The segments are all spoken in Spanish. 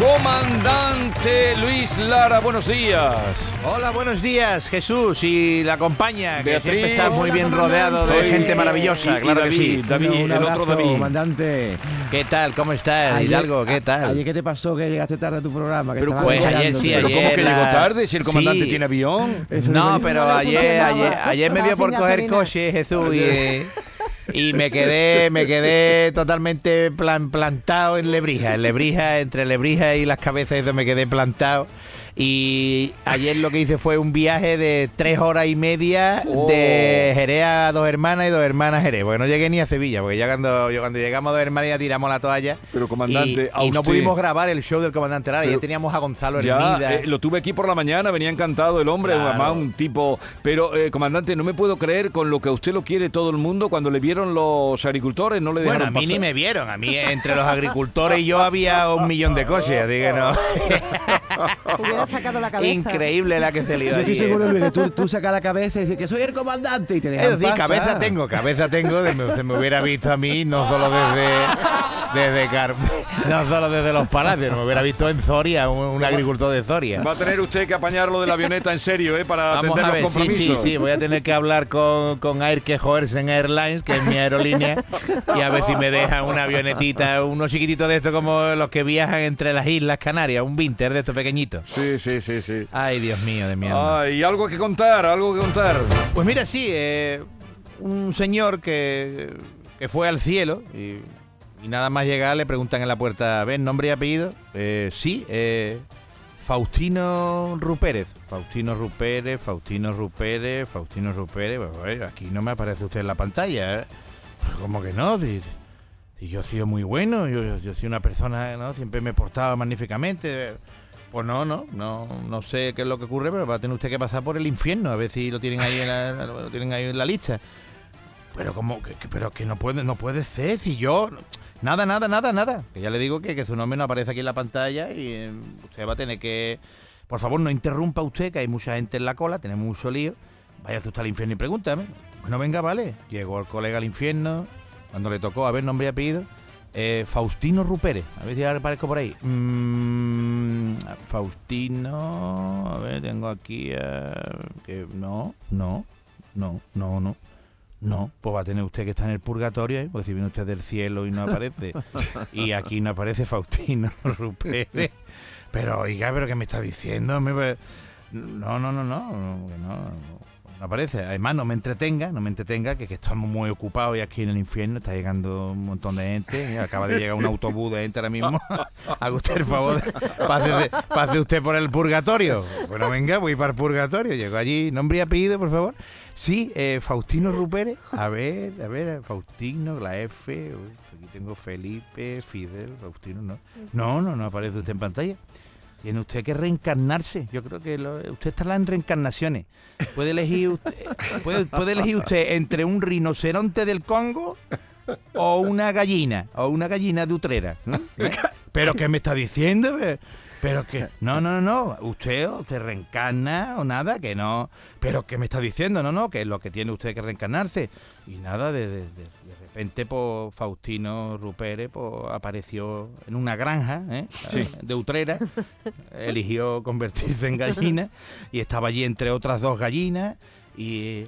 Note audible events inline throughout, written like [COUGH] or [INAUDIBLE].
Comandante Luis Lara, buenos días. Hola, buenos días, Jesús y la compañía, que Beatriz. siempre estás muy Hola, bien rodeado de gente maravillosa, Y- y claro que sí. David, Un el otro David. comandante. ¿Qué tal? ¿Cómo estás, Ayer- Hidalgo? ¿Qué tal? Ayer, ¿qué te pasó que llegaste tarde a tu programa? Que Pero pues ayer sí, Pero ¿cómo que la- llegó tarde si el comandante Sí. tiene avión? Eso No, pero ayer, ayer, ayer me dio por coger coche, Jesús, y, y me quedé, me quedé totalmente plan- plantado en Lebrija, en Lebrija, entre Lebrija y las cabezas, me quedé plantado. Y ayer lo que hice fue un viaje de tres horas y media Oh. de Jerez a dos hermanas y dos hermanas Jerez, porque no llegué ni a Sevilla, porque ya cuando, yo cuando llegamos a dos hermanas ya tiramos la toalla. Pero, comandante, y, a y no pudimos grabar el show del comandante Lara, Pero- ya teníamos a Gonzalo Ya, Hermida. eh, lo tuve aquí por la mañana, venía encantado el hombre, Claro. además un tipo... Pero, eh, comandante, no me puedo creer con lo que a usted lo quiere todo el mundo. Cuando le vieron los agricultores, no le Bueno, dejaron a mí ni me vieron. A mí, entre los agricultores y yo, había un millón de coches. Así que no. [LAUGHS] [LAUGHS] Sacado la cabeza. Increíble la que se lió Yo estoy allí, seguro. Luis, que tú, tú sacas la cabeza y dices que soy el comandante y te dejan Eso sí, pasar. cabeza tengo, cabeza tengo. de- Se me hubiera visto a mí, no solo desde. Desde Car- [LAUGHS] no solo desde los palacios, me hubiera visto en Zoria, un, un agricultor de Zoria. Va a tener usted que apañarlo de la avioneta en serio, ¿eh? Para Vamos atender a ver, los sí, sí, compromisos. sí, voy a tener que hablar con, con Air Quejoersen Airlines, que es mi aerolínea, y a ver si me dejan una avionetita, unos chiquititos de estos como los que viajan entre las Islas Canarias, un Vinter de estos pequeñitos. Sí, sí, sí, sí. Ay, Dios mío, de mi alma. Ay, algo que contar, algo que contar. Pues mira, sí, eh, un señor que, que fue al cielo y, y nada más llegar le preguntan en la puerta, ¿ves nombre y apellido? Eh, sí, eh, Faustino Rupérez. Faustino Rupérez, Faustino Rupérez, Faustino Rupérez. Pues, aquí no me aparece usted en la pantalla. ¿eh? ¿Cómo que no? Si, yo he sido muy bueno, yo, yo, yo soy una persona, ¿no? Siempre me portaba magníficamente. Pues no, no, no, no sé qué es lo que ocurre, pero va a tener usted que pasar por el infierno, a ver si lo tienen ahí en la, [LAUGHS] lo tienen ahí en la lista. Pero como que, que- pero que no puede, no puede ser, si yo nada, nada, nada, nada. Que ya le digo que, que su nombre no aparece aquí en la pantalla y eh, usted va a tener que. Por favor, no interrumpa usted, que hay mucha gente en la cola, tenemos mucho lío. Vaya usted al infierno y pregúntame. Bueno, venga, vale. Llegó el colega al infierno, cuando le tocó, a ver, nombre y apellido. Eh, Faustino Rupérez, a ver si aparezco por ahí. Mm, Faustino, a ver, tengo aquí. eh, que no, no, no, no, no. No, pues va a tener usted que estar en el purgatorio, ¿eh? porque si viene usted del cielo y no aparece, y aquí no aparece Faustino [LAUGHS] Rupérez. Pero, oiga, ¿pero qué me está diciendo? No, no, no, no, no, no, no aparece. Además, no me entretenga, no me entretenga, que, que estamos muy ocupados y aquí en el infierno está llegando un montón de gente. ¿eh? Acaba de llegar un autobús de gente ahora mismo. [LAUGHS] Haga usted el favor, de- pase, pase usted por el purgatorio. Bueno, venga, voy para el purgatorio. Llego allí, nombre y apellido, por favor. Sí, eh, Faustino Rupérez. A ver, a ver, Faustino, la F. uy, aquí tengo Felipe, Fidel, Faustino, no. No, no, no aparece usted en pantalla. Tiene usted que reencarnarse. Yo creo que lo- usted está en reencarnaciones. Puede elegir usted, puede, puede elegir usted entre un rinoceronte del Congo o una gallina, o una gallina de Utrera. ¿no? [LAUGHS] ¿Pero qué me está diciendo? Pero que, [LAUGHS] no, no, no, no, usted o se reencarna o nada, que no. Pero ¿qué me está diciendo? No, no, que es lo que tiene usted que reencarnarse. Y nada, de, de, de- de repente, pues, Faustino Rupere pues, apareció en una granja ¿eh? [LAUGHS] de Utrera, eligió convertirse en gallina [LAUGHS] y estaba allí entre otras dos gallinas y...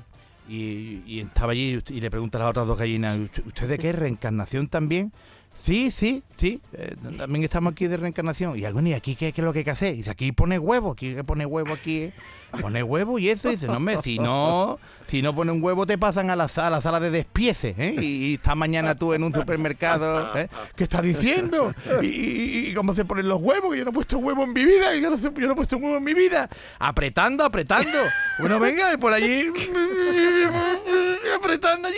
Y, y estaba allí y le pregunta a las otras dos gallinas, ¿usted, usted de qué? ¿Reencarnación también? Sí, sí, sí, eh, también estamos aquí de reencarnación. Y algo, ¿y aquí qué, qué es lo que hay que hacer? Y dice, aquí pone huevo, aquí pone huevo aquí. eh. Pone huevo y eso, dice, no, hombre, si no, si no pone un huevo te pasan a la, sa- a la sala de despieces, ¿eh? Y, y esta mañana tú en un supermercado, ¿eh? ¿Qué estás diciendo? ¿Y, y- y cómo se ponen los huevos? Yo no he puesto huevo en mi vida, yo no, yo no he puesto huevo en mi vida. Apretando, apretando. Bueno, venga, por allí, [LAUGHS] apretando allí.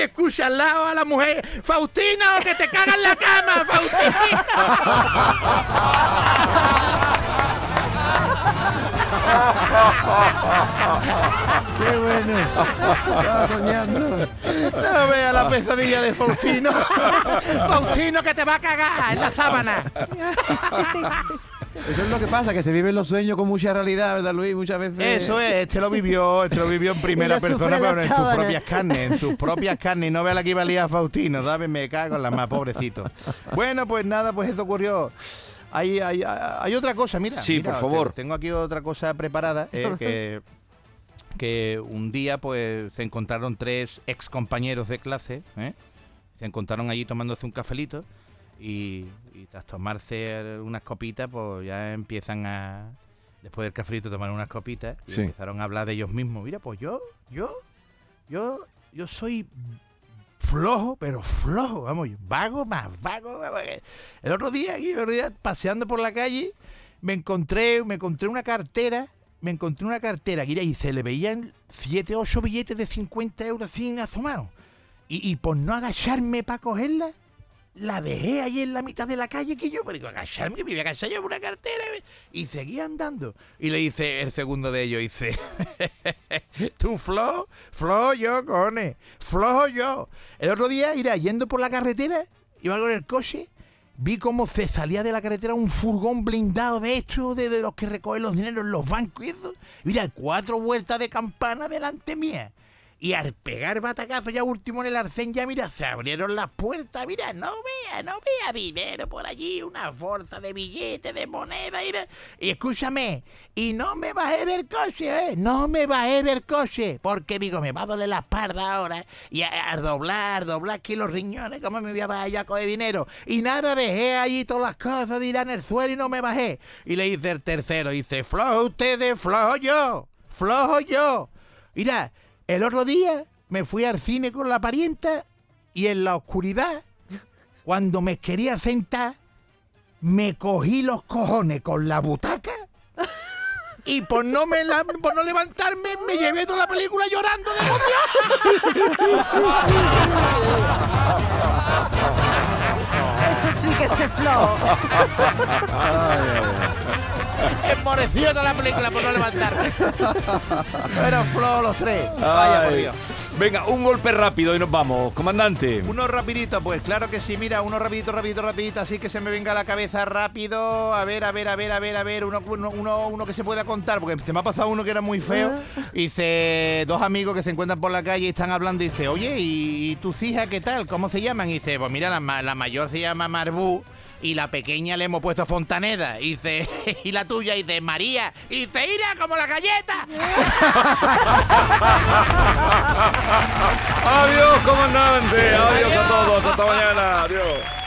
Y escucha al lado a la mujer, Faustino, que te caga en la cama, Faustino. ¡Qué bueno! Estaba soñando. No vea la pesadilla de Faustino. Faustino, que te va a cagar en la sábana. Eso es lo que pasa, que se viven los sueños con mucha realidad, ¿verdad, Luis? Muchas veces. Eso es, este lo vivió, este lo vivió en [LAUGHS] primera persona, pero en sus propias carnes, en sus propias carnes. Y no vea la que iba a liar a Faustino, ¿sabes? Me cago en la más, pobrecito. Bueno, pues nada, pues eso ocurrió. Hay, hay, hay otra cosa, mira. Sí, mira, por favor. te- Tengo aquí otra cosa preparada, eh, que, [LAUGHS] que un día pues se encontraron tres ex compañeros de clase, ¿eh? se encontraron allí tomándose un cafelito y, y tras tomarse unas copitas, pues ya empiezan a, después del cafelito, tomar unas copitas y Sí. empezaron a hablar de ellos mismos. Mira, pues yo, yo, yo, yo soy flojo, pero flojo, vamos, vago más vago. vamos, El otro día, aquí, el otro día, paseando por la calle, me encontré, me encontré una cartera, me encontré una cartera, que y se le veían 7, 8 billetes de 50 euros sin asomados. Y, y por no agacharme para cogerla, la dejé ahí en la mitad de la calle que yo, pero digo, agacharme, me voy a agachar yo por una cartera. Y seguí andando. Y le dice el segundo de ellos, dice, [LAUGHS] tú flojo, flojo yo, cojones, flojo yo. El otro día, irá yendo por la carretera, iba con el coche, vi cómo se salía de la carretera un furgón blindado de estos, de, de los que recogen los dineros en los bancos y eso. Mira, cuatro vueltas de campana delante mía. Y al pegar batacazo ya último en el arcén, ya mira, se abrieron las puertas, mira, no vea, no vea dinero por allí, una bolsa de billetes, de moneda, y, y escúchame, y no me bajé del coche, ¿eh? No me bajé del coche, porque digo, me va a doler la espalda ahora, y a, a doblar, doblar aquí los riñones, ¿cómo me voy a bajar yo a coger dinero? Y nada, dejé allí todas las cosas, dirán el suelo y no me bajé. Y le dice el tercero, dice, flojo ustedes, flojo yo, flojo yo. Mira, el otro día me fui al cine con la parienta y en la oscuridad, cuando me quería sentar, me cogí los cojones con la butaca y por no, me la- por no levantarme me llevé toda la película llorando de emoción. Eso sí que se flojo. Emporeció toda la película por no levantarme. Pero flojo los tres. Vaya por. Dios. Venga, un golpe rápido y nos vamos. Comandante. Uno rapidito, pues claro que sí, mira, uno rapidito, rapidito, rapidito, así que se me venga a la cabeza rápido. A ver, a ver, a ver, a ver, a ver, uno, uno, uno, uno que se pueda contar, porque se me ha pasado uno que era muy feo. Dice, dos amigos que se encuentran por la calle y están hablando, y dice, oye, ¿y, y tus hijas qué tal? ¿Cómo se llaman? Y dice, pues mira, la, la mayor se llama Marbú. Y la pequeña le hemos puesto Fontaneda. Y dice, [LAUGHS] y la tuya, y dice, María. Y dice, ira como la galleta. [LAUGHS] Adiós, comandante. Adiós a todos. Hasta mañana. Adiós.